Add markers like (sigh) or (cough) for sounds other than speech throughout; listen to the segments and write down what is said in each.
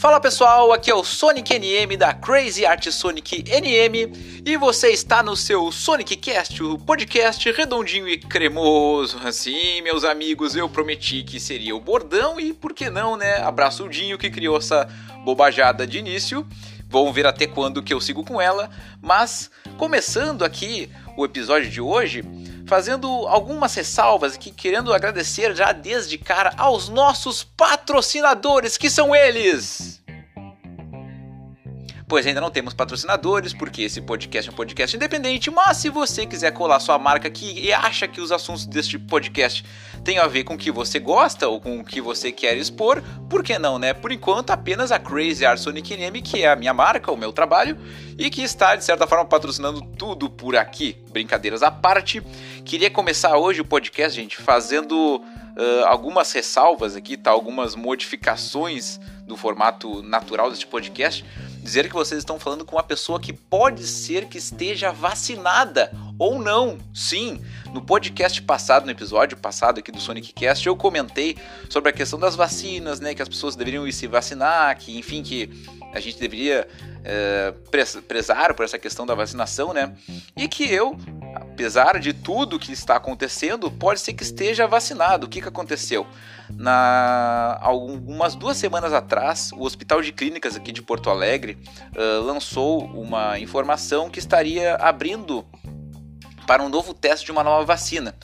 Fala pessoal, aqui é o Sonic NM da Crazy Art Sonic NM e você está no seu Sonic Cast, o podcast redondinho e cremoso. Assim, meus amigos, eu prometi que seria o bordão e por que não, né? Abraço o Dinho que criou essa bobajada de início. Vamos ver até quando que eu sigo com ela, mas começando aqui o episódio de hoje, fazendo algumas ressalvas aqui, querendo agradecer já desde cara aos nossos patrocinadores, que são eles. Pois ainda não temos patrocinadores, porque esse podcast é um podcast independente, mas se você quiser colar sua marca aqui e acha que os assuntos deste podcast têm a ver com o que você gosta ou com o que você quer expor, por que não, né? Por enquanto, apenas a Crazy Art Sonic que é a minha marca, o meu trabalho, e que está, de certa forma, patrocinando tudo por aqui. Brincadeiras à parte. Queria começar hoje o podcast, gente, fazendo uh, algumas ressalvas aqui, tá? Algumas modificações do formato natural deste podcast dizer que vocês estão falando com uma pessoa que pode ser que esteja vacinada ou não. Sim, no podcast passado, no episódio passado aqui do Sonic Cast, eu comentei sobre a questão das vacinas, né, que as pessoas deveriam ir se vacinar, que enfim que a gente deveria é, prezar por essa questão da vacinação, né? E que eu, apesar de tudo que está acontecendo, pode ser que esteja vacinado. O que, que aconteceu? Na algumas duas semanas atrás, o Hospital de Clínicas aqui de Porto Alegre uh, lançou uma informação que estaria abrindo para um novo teste de uma nova vacina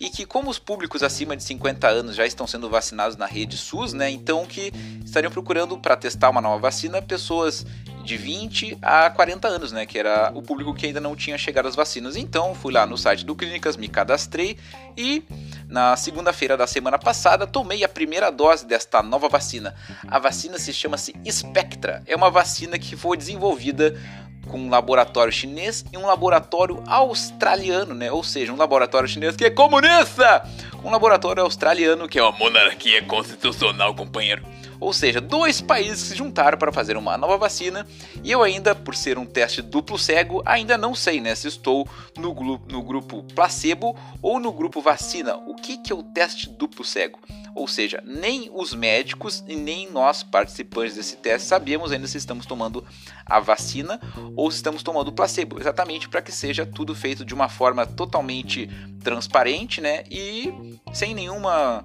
e que como os públicos acima de 50 anos já estão sendo vacinados na rede SUS, né, então que estariam procurando para testar uma nova vacina pessoas de 20 a 40 anos, né, que era o público que ainda não tinha chegado às vacinas. Então, fui lá no site do Clínicas, me cadastrei e na segunda-feira da semana passada tomei a primeira dose desta nova vacina. A vacina se chama-se Spectra. É uma vacina que foi desenvolvida com um laboratório chinês e um laboratório australiano, né? Ou seja, um laboratório chinês que é comunista, um laboratório australiano que é uma monarquia constitucional, companheiro. Ou seja, dois países se juntaram para fazer uma nova vacina e eu ainda, por ser um teste duplo cego, ainda não sei né, se estou no, no grupo placebo ou no grupo vacina. O que, que é o teste duplo cego? Ou seja, nem os médicos e nem nós participantes desse teste sabemos ainda se estamos tomando a vacina ou se estamos tomando o placebo, exatamente para que seja tudo feito de uma forma totalmente transparente né, e sem nenhuma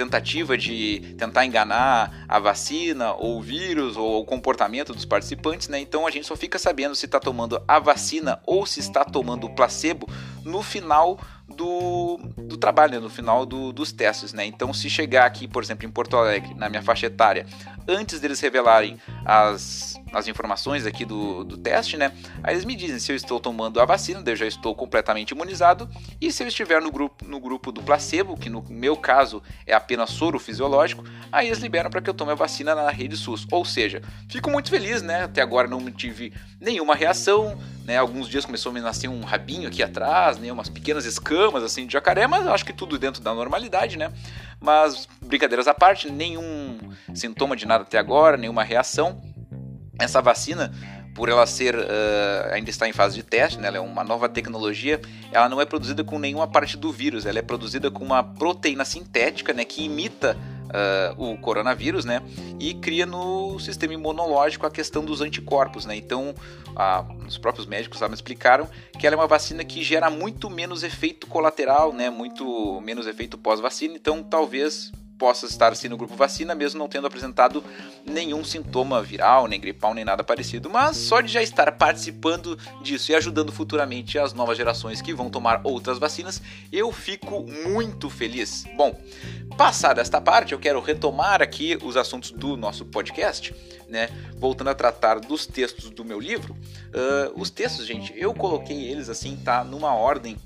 tentativa de tentar enganar a vacina ou o vírus ou o comportamento dos participantes, né? Então a gente só fica sabendo se está tomando a vacina ou se está tomando o placebo no final do, do trabalho, né? no final do, dos testes, né? Então se chegar aqui, por exemplo, em Porto Alegre, na minha faixa etária, antes deles revelarem as as informações aqui do, do teste, né? Aí eles me dizem se eu estou tomando a vacina, eu já estou completamente imunizado, e se eu estiver no grupo, no grupo do placebo, que no meu caso é apenas soro fisiológico, aí eles liberam para que eu tome a vacina na rede SUS. Ou seja, fico muito feliz, né? Até agora não tive nenhuma reação, né? Alguns dias começou a me nascer um rabinho aqui atrás, né? Umas pequenas escamas assim de jacaré, mas acho que tudo dentro da normalidade, né? Mas brincadeiras à parte, nenhum sintoma de nada até agora, nenhuma reação. Essa vacina, por ela ser uh, ainda está em fase de teste, né, ela é uma nova tecnologia, ela não é produzida com nenhuma parte do vírus, ela é produzida com uma proteína sintética, né, que imita uh, o coronavírus, né, e cria no sistema imunológico a questão dos anticorpos, né. Então, uh, os próprios médicos me explicaram que ela é uma vacina que gera muito menos efeito colateral, né, muito menos efeito pós-vacina. Então, talvez possa estar assim no grupo vacina, mesmo não tendo apresentado nenhum sintoma viral, nem gripal, nem nada parecido. Mas só de já estar participando disso e ajudando futuramente as novas gerações que vão tomar outras vacinas, eu fico muito feliz. Bom, passada esta parte, eu quero retomar aqui os assuntos do nosso podcast, né? Voltando a tratar dos textos do meu livro. Uh, os textos, gente, eu coloquei eles assim, tá? Numa ordem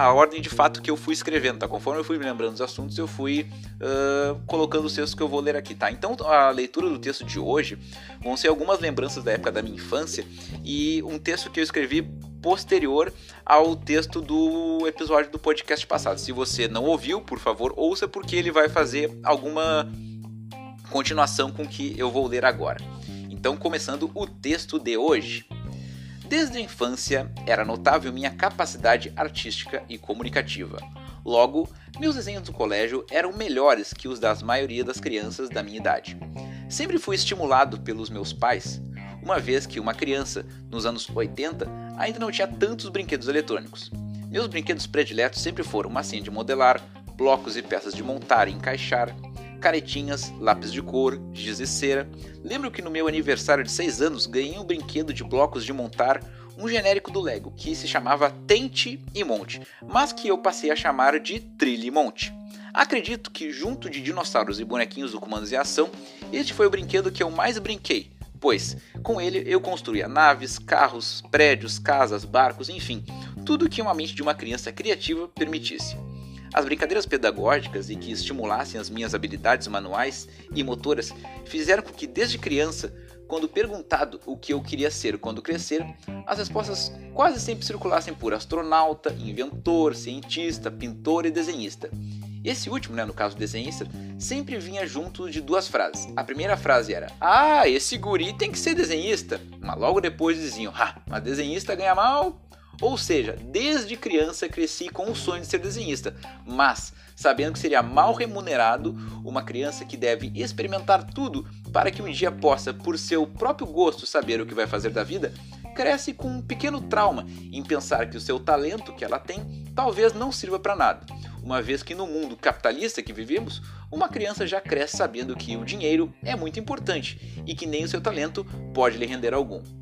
a ordem de fato que eu fui escrevendo, tá? Conforme eu fui me lembrando dos assuntos, eu fui uh, colocando os textos que eu vou ler aqui, tá? Então, a leitura do texto de hoje vão ser algumas lembranças da época da minha infância e um texto que eu escrevi posterior ao texto do episódio do podcast passado. Se você não ouviu, por favor, ouça porque ele vai fazer alguma continuação com o que eu vou ler agora. Então, começando o texto de hoje. Desde a infância era notável minha capacidade artística e comunicativa. Logo, meus desenhos do colégio eram melhores que os das maioria das crianças da minha idade. Sempre fui estimulado pelos meus pais, uma vez que uma criança, nos anos 80, ainda não tinha tantos brinquedos eletrônicos. Meus brinquedos prediletos sempre foram massinha de modelar, blocos e peças de montar e encaixar, caretinhas, lápis de cor, giz e cera. Lembro que no meu aniversário de 6 anos ganhei um brinquedo de blocos de montar, um genérico do Lego, que se chamava Tente e Monte, mas que eu passei a chamar de Trilhe Monte. Acredito que, junto de dinossauros e bonequinhos do Comandos em Ação, este foi o brinquedo que eu mais brinquei, pois com ele eu construía naves, carros, prédios, casas, barcos, enfim, tudo que uma mente de uma criança criativa permitisse. As brincadeiras pedagógicas e que estimulassem as minhas habilidades manuais e motoras fizeram com que, desde criança, quando perguntado o que eu queria ser quando crescer, as respostas quase sempre circulassem por astronauta, inventor, cientista, pintor e desenhista. Esse último, né, no caso desenhista, sempre vinha junto de duas frases. A primeira frase era: Ah, esse guri tem que ser desenhista. Mas logo depois diziam: Ah, mas desenhista ganha mal ou seja, desde criança cresci com o sonho de ser desenhista, mas sabendo que seria mal remunerado, uma criança que deve experimentar tudo para que um dia possa, por seu próprio gosto, saber o que vai fazer da vida, cresce com um pequeno trauma em pensar que o seu talento que ela tem talvez não sirva para nada. Uma vez que no mundo capitalista que vivemos, uma criança já cresce sabendo que o dinheiro é muito importante e que nem o seu talento pode lhe render algum.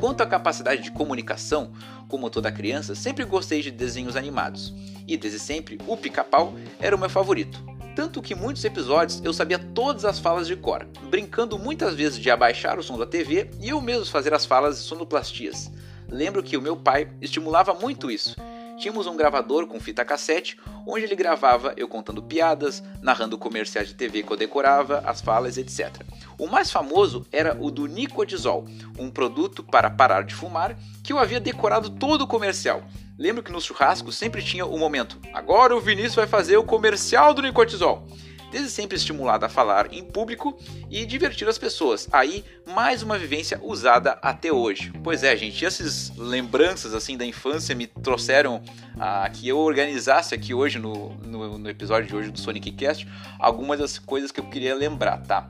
Quanto à capacidade de comunicação, como toda criança, sempre gostei de desenhos animados, e desde sempre o pica-pau era o meu favorito. Tanto que muitos episódios eu sabia todas as falas de cor, brincando muitas vezes de abaixar o som da TV e eu mesmo fazer as falas de sonoplastias. Lembro que o meu pai estimulava muito isso, tínhamos um gravador com fita cassete, onde ele gravava eu contando piadas, narrando comerciais de TV que eu decorava, as falas, etc. O mais famoso era o do Nicodizol, um produto para parar de fumar, que eu havia decorado todo o comercial. Lembro que nos churrascos sempre tinha o um momento, agora o Vinícius vai fazer o comercial do Nicotizol desde sempre estimulado a falar em público e divertir as pessoas. Aí, mais uma vivência usada até hoje. Pois é, gente, essas lembranças assim da infância me trouxeram a que eu organizasse aqui hoje no, no, no episódio de hoje do Sonic Cast algumas das coisas que eu queria lembrar, tá?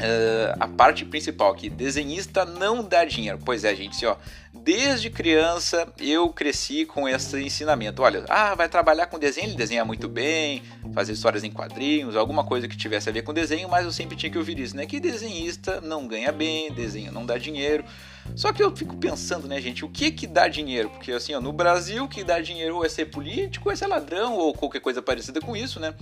Uh, a parte principal aqui, desenhista não dá dinheiro. Pois é, gente, ó, desde criança eu cresci com esse ensinamento. Olha, ah, vai trabalhar com desenho, ele desenha muito bem, fazer histórias em quadrinhos, alguma coisa que tivesse a ver com desenho, mas eu sempre tinha que ouvir isso, né? Que desenhista não ganha bem, desenho não dá dinheiro. Só que eu fico pensando, né, gente, o que que dá dinheiro? Porque assim, ó, no Brasil, o que dá dinheiro é ser político, é ser ladrão, ou qualquer coisa parecida com isso, né?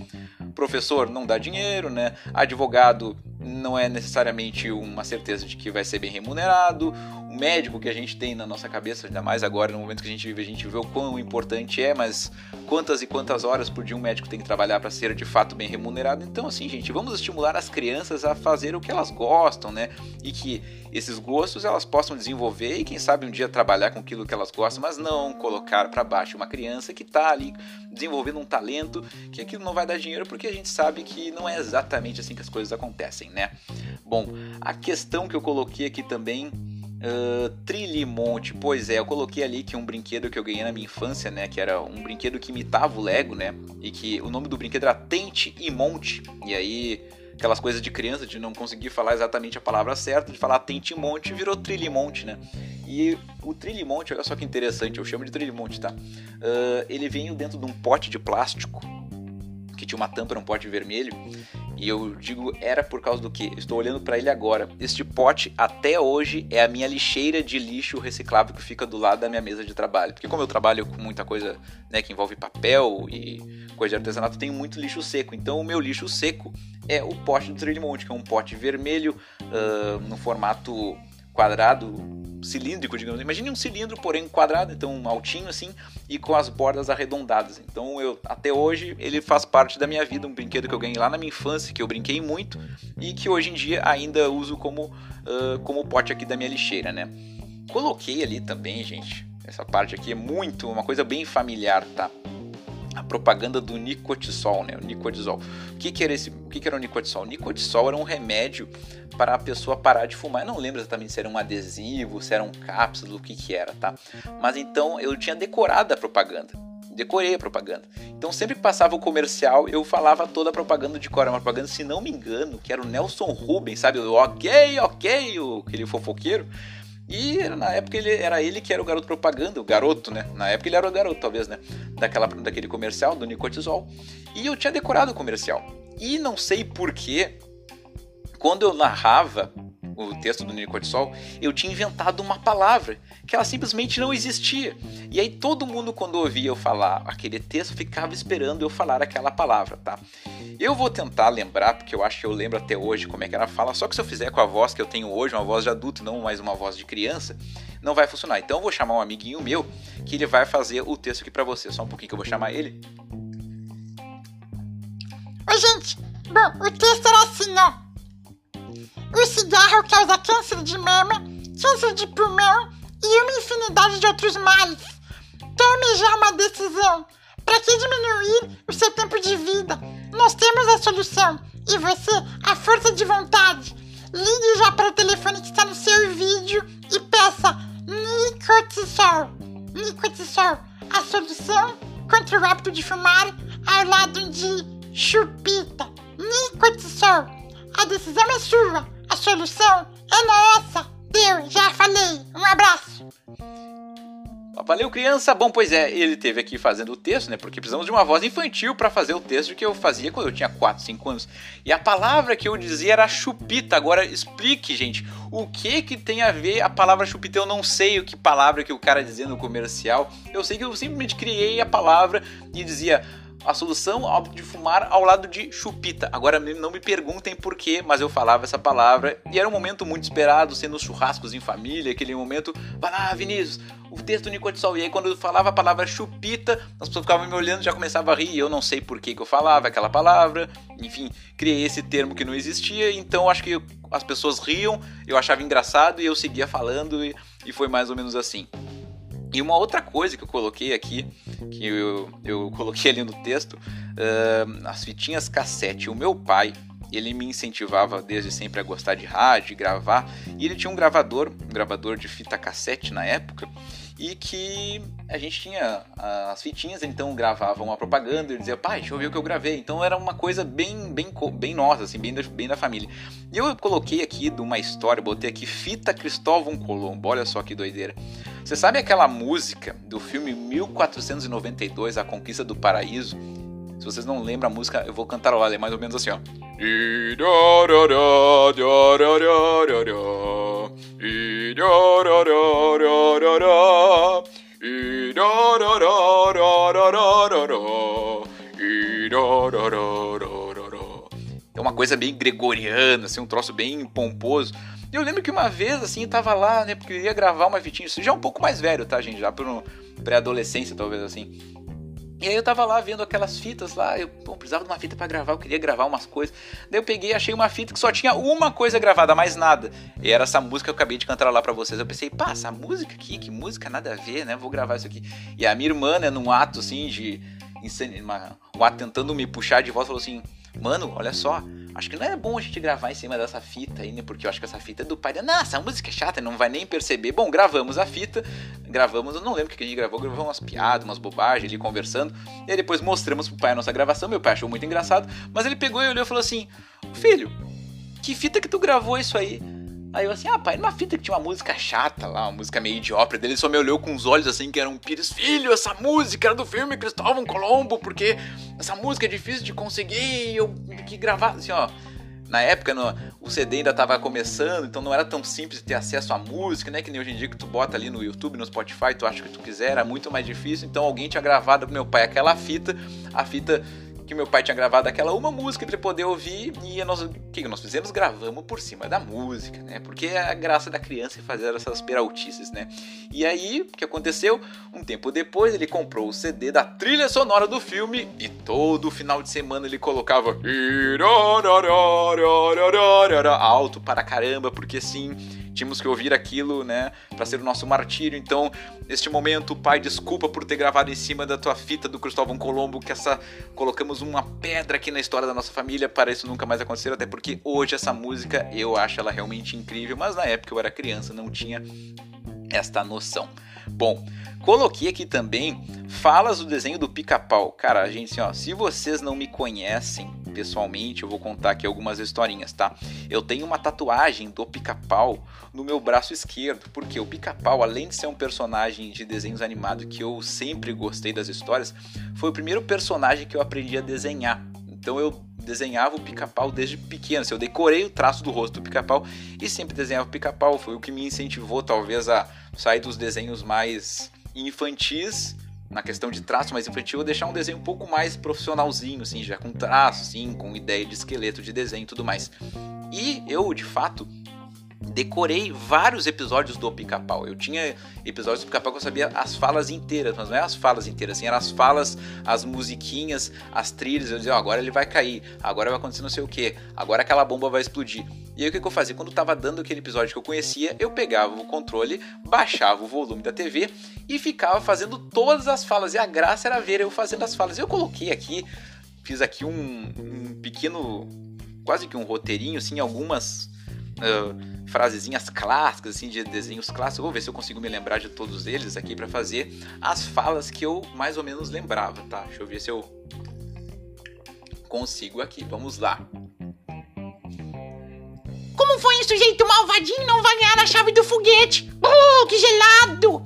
Professor não dá dinheiro, né? Advogado não é necessariamente uma certeza de que vai ser bem remunerado. O médico que a gente tem na nossa cabeça, ainda mais agora no momento que a gente vive, a gente vê o quão importante é, mas quantas e quantas horas por dia um médico tem que trabalhar para ser de fato bem remunerado. Então, assim, gente, vamos estimular as crianças a fazer o que elas gostam, né? E que esses gostos elas possam desenvolver e quem sabe um dia trabalhar com aquilo que elas gostam, mas não colocar para baixo uma criança que está ali desenvolvendo um talento que aquilo não vai dar dinheiro porque a gente sabe que não é exatamente assim que as coisas acontecem, né? Bom, a questão que eu coloquei aqui também Uh, Trilimonte, pois é, eu coloquei ali que um brinquedo que eu ganhei na minha infância, né? Que era um brinquedo que imitava o Lego, né? E que o nome do brinquedo era Tente e Monte. E aí, aquelas coisas de criança, de não conseguir falar exatamente a palavra certa, de falar Tente e Monte, virou Trilimonte, né? E o Trilimonte, olha só que interessante, eu chamo de Trilimonte, tá? Uh, ele veio dentro de um pote de plástico que tinha uma tampa, um pote vermelho. E eu digo era por causa do que? Estou olhando para ele agora. Este pote até hoje é a minha lixeira de lixo reciclável que fica do lado da minha mesa de trabalho. Porque como eu trabalho com muita coisa né, que envolve papel e coisa de artesanato, tenho muito lixo seco. Então o meu lixo seco é o pote do Trillimonte, que é um pote vermelho uh, no formato quadrado cilíndrico, digamos. Imagine um cilindro, porém quadrado, então altinho assim, e com as bordas arredondadas. Então eu até hoje ele faz parte da minha vida, um brinquedo que eu ganhei lá na minha infância, que eu brinquei muito e que hoje em dia ainda uso como uh, como pote aqui da minha lixeira, né? Coloquei ali também, gente. Essa parte aqui é muito uma coisa bem familiar, tá? A propaganda do Nicotisol, né? O Nicodisol. O que, que era esse? O que, que era o Nicotisol? O Nicotisol era um remédio para a pessoa parar de fumar. Eu não lembro exatamente se era um adesivo, se era um cápsula, o que que era, tá? Mas então eu tinha decorado a propaganda decorei a propaganda. Então sempre que passava o comercial, eu falava toda a propaganda de cor. Era uma propaganda, se não me engano, que era o Nelson Rubens, sabe? O ok, ok, aquele fofoqueiro. E na época ele era ele que era o garoto propaganda, o garoto, né? Na época ele era o garoto, talvez, né? Daquela, daquele comercial do Nicotisol. E eu tinha decorado o comercial. E não sei porquê, quando eu narrava o texto do Nicotisol, eu tinha inventado uma palavra que ela simplesmente não existia. E aí todo mundo quando ouvia eu falar aquele texto ficava esperando eu falar aquela palavra, tá? Eu vou tentar lembrar, porque eu acho que eu lembro até hoje como é que ela fala, só que se eu fizer com a voz que eu tenho hoje, uma voz de adulto e não mais uma voz de criança, não vai funcionar. Então eu vou chamar um amiguinho meu que ele vai fazer o texto aqui para você. Só um pouquinho que eu vou chamar ele. Oi, gente. Bom, o texto era assim, ó. O cigarro causa câncer de mama, câncer de pulmão e uma infinidade de outros males. Tome já uma decisão. Para que diminuir o seu tempo de vida? Nós temos a solução. E você, a força de vontade. Ligue já para o telefone que está no seu vídeo e peça Nicotisol. Nicotisol, a solução contra o hábito de fumar ao lado de chupita. Nicotisol, a decisão é sua. A solução é nossa! Deu, já falei. Um abraço. Valeu, criança! Bom, pois é, ele teve aqui fazendo o texto, né? Porque precisamos de uma voz infantil para fazer o texto que eu fazia quando eu tinha 4, 5 anos. E a palavra que eu dizia era chupita. Agora explique, gente, o que que tem a ver a palavra chupita? Eu não sei o que palavra que o cara dizia no comercial. Eu sei que eu simplesmente criei a palavra e dizia a solução ao de fumar ao lado de chupita. Agora não me perguntem porquê, mas eu falava essa palavra e era um momento muito esperado, sendo churrascos em família, aquele momento, vai lá, Vinícius, o texto do Nicotisol. E aí quando eu falava a palavra chupita, as pessoas ficavam me olhando, já começava a rir, eu não sei por que, que eu falava aquela palavra. Enfim, criei esse termo que não existia, então acho que as pessoas riam, eu achava engraçado e eu seguia falando e, e foi mais ou menos assim. E uma outra coisa que eu coloquei aqui, que eu, eu (laughs) coloquei ali no texto, uh, as fitinhas cassete. O meu pai, ele me incentivava desde sempre a gostar de rádio, gravar, e ele tinha um gravador, um gravador de fita cassete na época, e que a gente tinha as fitinhas, então gravava uma propaganda e dizia, pai, deixa eu ver o que eu gravei. Então era uma coisa bem, bem, bem nossa, assim, bem da, bem da família. E eu coloquei aqui de uma história, botei aqui Fita Cristóvão Colombo, olha só que doideira. Você sabe aquela música do filme 1492, A Conquista do Paraíso? Se vocês não lembram a música, eu vou cantar lá, é mais ou menos assim, ó. É uma coisa bem gregoriana, assim, um troço bem pomposo. Eu lembro que uma vez, assim, eu tava lá, né, porque eu ia gravar uma fitinha, isso já é um pouco mais velho, tá, gente? Já por pré-adolescência, talvez, assim. E aí eu tava lá vendo aquelas fitas lá, eu precisava de uma fita para gravar, eu queria gravar umas coisas. Daí eu peguei, achei uma fita que só tinha uma coisa gravada, mais nada. E era essa música que eu acabei de cantar lá para vocês. Eu pensei, pá, essa música aqui, que música nada a ver, né? Vou gravar isso aqui. E a minha irmã, né, num ato assim de um ato tentando me puxar de volta, falou assim: "Mano, olha só, acho que não é bom a gente gravar em cima dessa fita aí, né? Porque eu acho que essa fita é do pai. Nossa, essa música é chata, não vai nem perceber. Bom, gravamos a fita, gravamos, eu não lembro o que a gente gravou, gravamos umas piadas, umas bobagens ali conversando. E aí depois mostramos pro pai a nossa gravação. Meu pai achou muito engraçado, mas ele pegou e olhou e falou assim: Filho, que fita que tu gravou isso aí? Aí eu assim, ah, pai, numa fita que tinha uma música chata lá, uma música meio idiota dele, só me olhou com os olhos assim, que era um pires, filho, essa música era do filme Cristóvão Colombo, porque essa música é difícil de conseguir, eu que gravar, assim, ó. Na época no, o CD ainda estava começando, então não era tão simples ter acesso à música, né? Que nem hoje em dia que tu bota ali no YouTube, no Spotify, tu acha que tu quiser, era muito mais difícil. Então alguém tinha gravado pro meu pai aquela fita, a fita que meu pai tinha gravado aquela uma música para poder ouvir e nós, o que nós fizemos? Gravamos por cima da música, né? Porque é a graça da criança é fazer essas peraltices, né? E aí, o que aconteceu? Um tempo depois ele comprou o CD da trilha sonora do filme e todo final de semana ele colocava alto para caramba, porque sim, tínhamos que ouvir aquilo, né, para ser o nosso martírio. Então, neste momento, pai, desculpa por ter gravado em cima da tua fita do Cristóvão Colombo, que essa colocamos uma pedra aqui na história da nossa família para isso nunca mais acontecer, até porque hoje essa música eu acho ela realmente incrível, mas na época eu era criança, não tinha esta noção. Bom, coloquei aqui também falas do desenho do pica-pau. Cara, gente, assim, ó, se vocês não me conhecem pessoalmente, eu vou contar aqui algumas historinhas, tá? Eu tenho uma tatuagem do pica-pau no meu braço esquerdo, porque o pica-pau, além de ser um personagem de desenhos animados que eu sempre gostei das histórias, foi o primeiro personagem que eu aprendi a desenhar. Então eu desenhava o pica-pau desde pequeno. Assim, eu decorei o traço do rosto do pica-pau e sempre desenhava o pica-pau. Foi o que me incentivou, talvez, a sair dos desenhos mais infantis na questão de traço mais infantil, deixar um desenho um pouco mais profissionalzinho, assim, já com traço, assim, com ideia de esqueleto de desenho e tudo mais. E eu, de fato, decorei vários episódios do Pica-Pau. Eu tinha episódios do Pica-Pau que eu sabia as falas inteiras, mas não é as falas inteiras, assim, eram as falas, as musiquinhas, as trilhas. Eu dizia, oh, agora ele vai cair, agora vai acontecer não sei o que, agora aquela bomba vai explodir. E aí o que, que eu fazia? Quando tava dando aquele episódio que eu conhecia, eu pegava o controle, baixava o volume da TV e ficava fazendo todas as falas. E a graça era ver eu fazendo as falas. Eu coloquei aqui, fiz aqui um, um pequeno, quase que um roteirinho, assim, algumas. Uh, frasezinhas clássicas, assim, de desenhos clássicos. Vou ver se eu consigo me lembrar de todos eles aqui para fazer as falas que eu mais ou menos lembrava, tá? Deixa eu ver se eu consigo aqui. Vamos lá. Como foi um sujeito malvadinho não vai ganhar a chave do foguete? Oh, que gelado!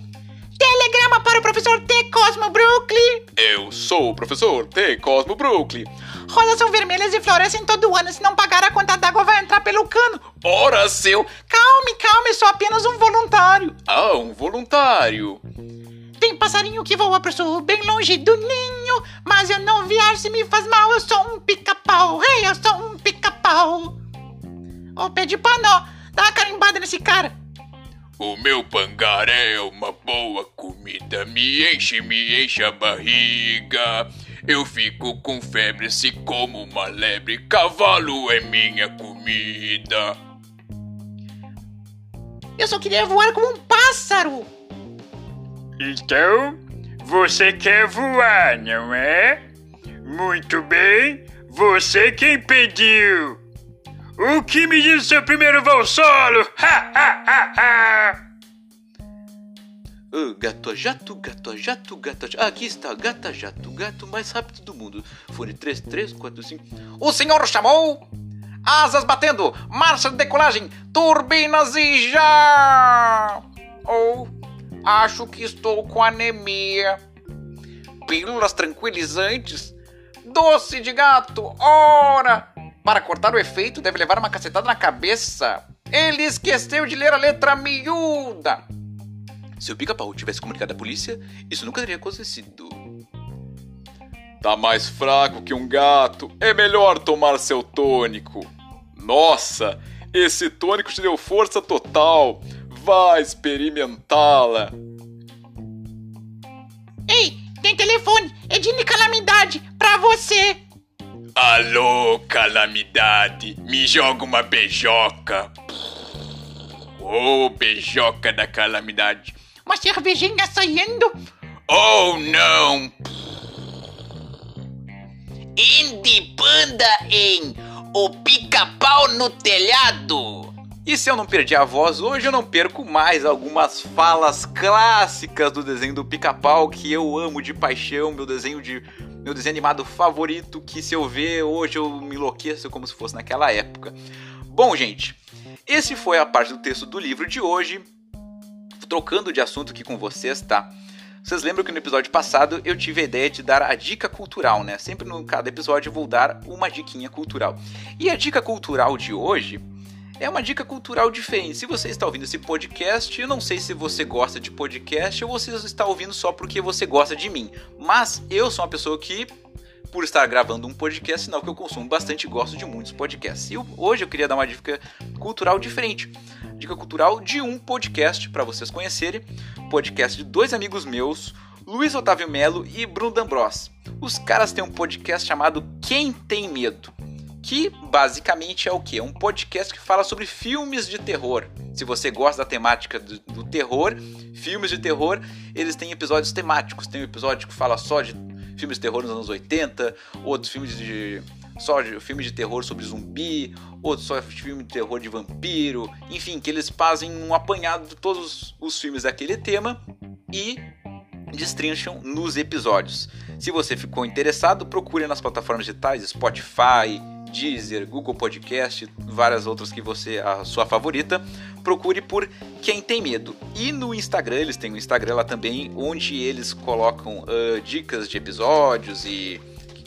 Telegrama para o professor T. Cosmo Brooklyn. Eu sou o professor T. Cosmo Brooklyn. Rosas são vermelhas e florescem todo ano. Se não pagar a conta d'água, vai entrar pelo cano. Ora, seu! Calme, calme, sou apenas um voluntário. Ah, um voluntário. Tem passarinho que voa pro sul, bem longe do ninho. Mas eu não viajo se me faz mal, eu sou um pica-pau. Ei, hey, eu sou um pica-pau. Ô, oh, pé de panó, dá uma carimbada nesse cara. O meu pangaré é uma boa comida, me enche, me enche a barriga. Eu fico com febre se como uma lebre, cavalo é minha comida. Eu só queria voar como um pássaro. Então, você quer voar, não é? Muito bem, você quem pediu. O que me diz o seu primeiro voo solo? Ha, ha, ha, ha! Uh, gato jato, gato jato, gato jato. aqui está, gata jato, gato mais rápido do mundo. Fone 3, 3, 4, 5. O senhor chamou? Asas batendo, marcha de decolagem, turbinas e já! Ou, oh, acho que estou com anemia. Pílulas tranquilizantes, doce de gato, ora! Para cortar o efeito, deve levar uma cacetada na cabeça. Ele esqueceu de ler a letra miúda. Se o pica-pau tivesse comunicado à polícia, isso nunca teria acontecido. Tá mais fraco que um gato. É melhor tomar seu tônico. Nossa, esse tônico te deu força total. Vá experimentá-la. Ei, tem telefone. É de calamidade pra você. Alô, calamidade, me joga uma beijoca. Ô, oh, beijoca da calamidade. Uma cervejinha saindo. Oh, não! Indy Panda em O Pica-Pau no Telhado. E se eu não perdi a voz hoje, eu não perco mais algumas falas clássicas do desenho do Pica-Pau que eu amo de paixão, meu desenho de meu desenho animado favorito, que se eu ver hoje eu me enlouqueço como se fosse naquela época. Bom, gente, esse foi a parte do texto do livro de hoje. Trocando de assunto aqui com vocês, tá? Vocês lembram que no episódio passado eu tive a ideia de dar a dica cultural, né? Sempre no cada episódio eu vou dar uma diquinha cultural. E a dica cultural de hoje é uma dica cultural diferente. Se você está ouvindo esse podcast, eu não sei se você gosta de podcast ou você está ouvindo só porque você gosta de mim. Mas eu sou uma pessoa que, por estar gravando um podcast, sinal que eu consumo bastante e gosto de muitos podcasts. E hoje eu queria dar uma dica cultural diferente. Dica cultural de um podcast para vocês conhecerem. Podcast de dois amigos meus, Luiz Otávio Melo e Bruno D'Ambros. Os caras têm um podcast chamado Quem Tem Medo que basicamente é o que? É um podcast que fala sobre filmes de terror. Se você gosta da temática do, do, terror, filmes de terror, eles têm episódios temáticos. Tem um episódio que fala só de filmes de terror nos anos 80, outros filmes de só de filmes de terror sobre zumbi, outros só filme de terror de vampiro, enfim, que eles fazem um apanhado de todos os filmes daquele tema e destrincham nos episódios. Se você ficou interessado, procure nas plataformas digitais Spotify, Deezer, Google Podcast, várias outras que você a sua favorita. Procure por Quem Tem Medo. E no Instagram, eles têm um Instagram lá também, onde eles colocam uh, dicas de episódios e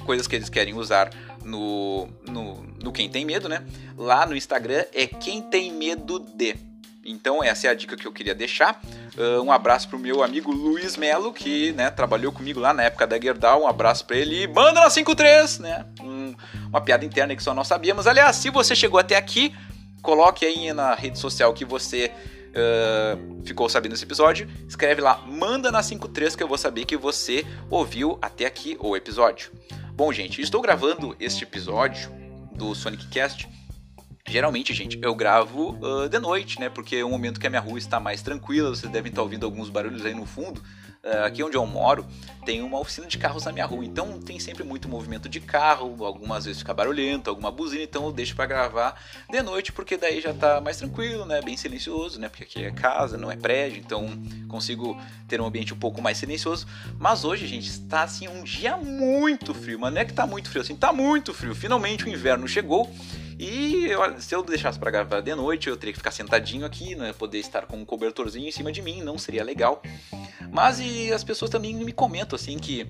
coisas que eles querem usar no, no, no Quem Tem Medo, né? Lá no Instagram é Quem Tem Medo de. Então essa é a dica que eu queria deixar. Uh, um abraço pro meu amigo Luiz Melo, que né, trabalhou comigo lá na época da Gerdau. Um abraço para ele manda na 53, né? Um, uma piada interna que só nós sabíamos. Aliás, se você chegou até aqui, coloque aí na rede social que você uh, ficou sabendo desse episódio. Escreve lá, manda na 53 que eu vou saber que você ouviu até aqui o episódio. Bom, gente, estou gravando este episódio do Sonic Cast Geralmente, gente, eu gravo uh, de noite, né? Porque é o momento que a minha rua está mais tranquila. Vocês devem estar ouvindo alguns barulhos aí no fundo. Uh, aqui onde eu moro, tem uma oficina de carros na minha rua. Então tem sempre muito movimento de carro. Algumas vezes fica barulhento, alguma buzina. Então eu deixo para gravar de noite, porque daí já tá mais tranquilo, né? Bem silencioso, né? Porque aqui é casa, não é prédio. Então consigo ter um ambiente um pouco mais silencioso. Mas hoje, gente, está assim um dia muito frio. Mas não é que tá muito frio assim, tá muito frio. Finalmente o inverno chegou. E se eu deixasse para gravar de noite, eu teria que ficar sentadinho aqui, né? Poder estar com um cobertorzinho em cima de mim, não seria legal. Mas e as pessoas também me comentam assim que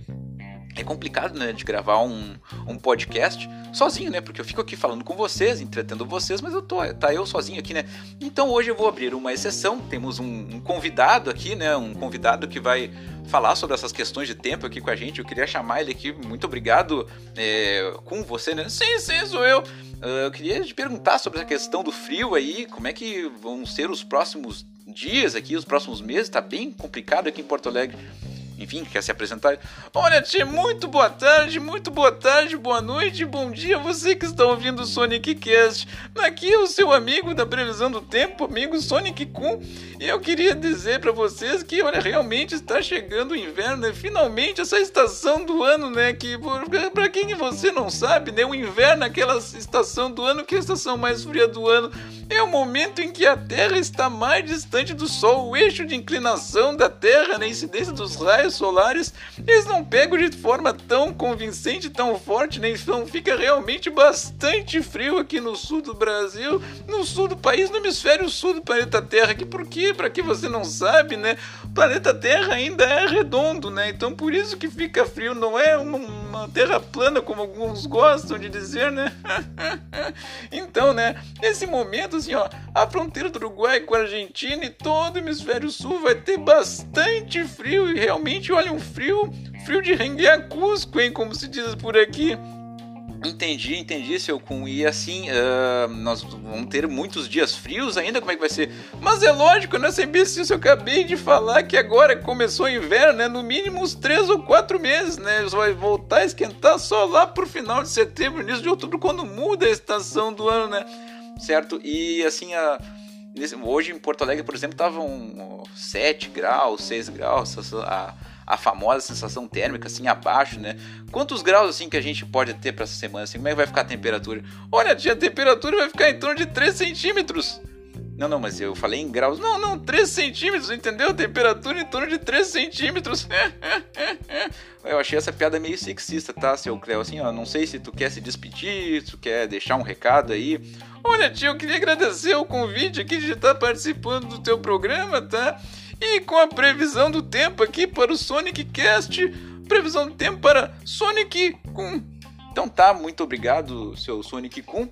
é complicado, né, de gravar um, um podcast sozinho, né? Porque eu fico aqui falando com vocês, entretendo vocês, mas eu tô, tá eu sozinho aqui, né? Então hoje eu vou abrir uma exceção. Temos um, um convidado aqui, né? Um convidado que vai falar sobre essas questões de tempo aqui com a gente. Eu queria chamar ele aqui. Muito obrigado é, com você, né? Sim, sim, sou eu. Uh, eu queria te perguntar sobre a questão do frio aí. Como é que vão ser os próximos dias aqui, os próximos meses? Tá bem complicado aqui em Porto Alegre enfim, quer se apresentar. Olha, Tchê, muito boa tarde, muito boa tarde, boa noite, bom dia, você que está ouvindo o Sonic Cast. Aqui é o seu amigo da previsão do tempo, amigo Sonic Kun. E eu queria dizer para vocês que, olha, realmente está chegando o inverno, né? Finalmente essa estação do ano, né? Que, para quem você não sabe, né? O inverno é aquela estação do ano que é a estação mais fria do ano. É o momento em que a Terra está mais distante do Sol, o eixo de inclinação da Terra, né? incidência dos raios raios solares, eles não pegam de forma tão convincente, tão forte, né? Então fica realmente bastante frio aqui no sul do Brasil, no sul do país, no hemisfério sul do planeta Terra. Que por quê? Para que você não sabe, né? O planeta Terra ainda é redondo, né? Então por isso que fica frio, não é uma, uma terra plana como alguns gostam de dizer, né? (laughs) então, né? Nesse momento, assim, ó, a fronteira do Uruguai com a Argentina e todo o hemisfério sul vai ter bastante frio e realmente realmente, olha, um frio, frio de renguear Cusco, hein, como se diz por aqui. Entendi, entendi, seu Kun. E assim, uh, nós vamos ter muitos dias frios ainda? Como é que vai ser? Mas é lógico, né, imbecil? Eu acabei de falar que agora começou o inverno, né? No mínimo uns 3 ou 4 meses, né? Vai voltar a esquentar só lá pro final de setembro, início de outubro, quando muda a estação do ano, né? Certo? E assim, a. Hoje em Porto Alegre, por exemplo, estavam 7 graus, 6 graus, a, a famosa sensação térmica, assim, abaixo, né? Quantos graus, assim, que a gente pode ter para essa semana, assim? Como é que vai ficar a temperatura? Olha, a temperatura vai ficar em torno de 3 centímetros. Não, não, mas eu falei em graus. Não, não, 3 centímetros, entendeu? Temperatura em torno de 3 centímetros. (laughs) eu achei essa piada meio sexista, tá, seu Cleo? Assim, ó, não sei se tu quer se despedir, se tu quer deixar um recado aí. Olha, tio, eu queria agradecer o convite aqui de estar participando do teu programa, tá? E com a previsão do tempo aqui para o Sonic Cast, previsão do tempo para Sonic Kun. Então tá, muito obrigado, seu Sonic Kun.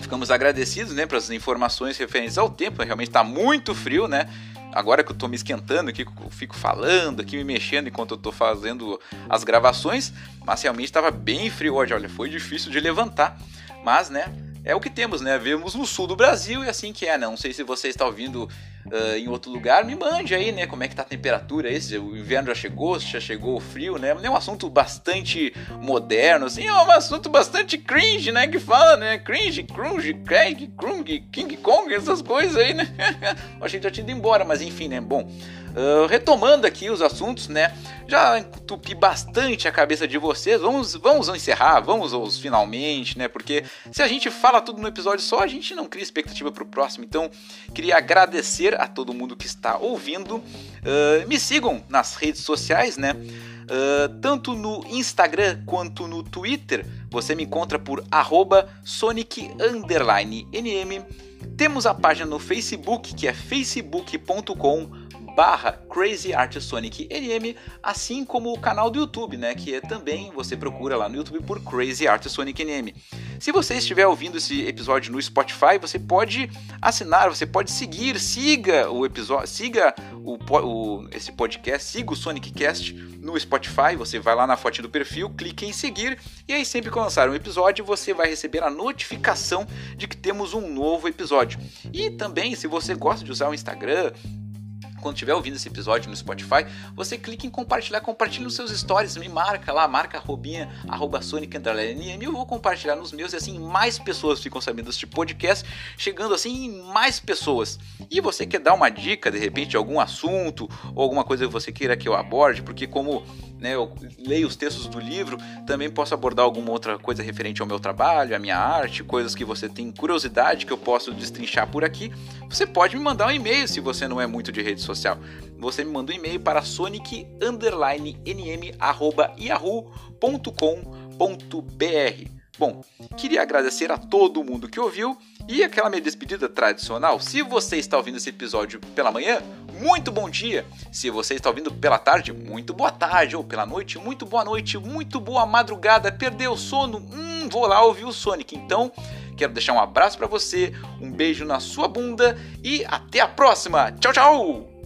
Ficamos agradecidos, né, pelas informações referentes ao tempo. Realmente está muito frio, né? Agora que eu estou me esquentando aqui, eu fico falando aqui, me mexendo enquanto eu estou fazendo as gravações, mas realmente estava bem frio hoje. Olha, foi difícil de levantar, mas, né? É o que temos, né? Vemos no sul do Brasil e assim que é, né? Não sei se você está ouvindo uh, em outro lugar, me mande aí, né? Como é que tá a temperatura aí, o inverno já chegou, já chegou o frio, né? É um assunto bastante moderno, assim, é um assunto bastante cringe, né? Que fala, né? Cringe, crunge, Craig, Krung, King Kong, essas coisas aí, né? (laughs) a gente já tinha ido embora, mas enfim, né? Bom, Uh, retomando aqui os assuntos, né? Já entupi bastante a cabeça de vocês. Vamos, vamos encerrar, vamos aos finalmente, né? Porque se a gente fala tudo no episódio só, a gente não cria expectativa para o próximo. Então, queria agradecer a todo mundo que está ouvindo. Uh, me sigam nas redes sociais, né? Uh, tanto no Instagram quanto no Twitter, você me encontra por @sonic_nm. Temos a página no Facebook, que é facebook.com barra Crazy Art Sonic NM, assim como o canal do YouTube, né, que é também você procura lá no YouTube por Crazy Art Sonic NM. Se você estiver ouvindo esse episódio no Spotify, você pode assinar, você pode seguir, siga o episódio, siga o, o esse podcast, siga o Sonic Cast no Spotify, você vai lá na foto do perfil, clique em seguir e aí sempre que lançar um episódio, você vai receber a notificação de que temos um novo episódio. E também, se você gosta de usar o Instagram, quando estiver ouvindo esse episódio no Spotify, você clica em compartilhar, compartilha nos seus stories, me marca lá, marca robinha, arroba Sonic NM, eu vou compartilhar nos meus e assim mais pessoas ficam sabendo deste podcast, chegando assim em mais pessoas. E você quer dar uma dica, de repente, de algum assunto ou alguma coisa que você queira que eu aborde, porque como né, eu leio os textos do livro, também posso abordar alguma outra coisa referente ao meu trabalho, à minha arte, coisas que você tem curiosidade que eu posso destrinchar por aqui, você pode me mandar um e-mail se você não é muito de rede social. Você me manda um e-mail para sonic_nm@yahoo.com.br. Bom, queria agradecer a todo mundo que ouviu e aquela minha despedida tradicional. Se você está ouvindo esse episódio pela manhã, muito bom dia. Se você está ouvindo pela tarde, muito boa tarde. Ou pela noite, muito boa noite, muito boa madrugada. Perdeu o sono? Hum, vou lá ouvir o Sonic. Então, quero deixar um abraço para você, um beijo na sua bunda e até a próxima. Tchau, tchau!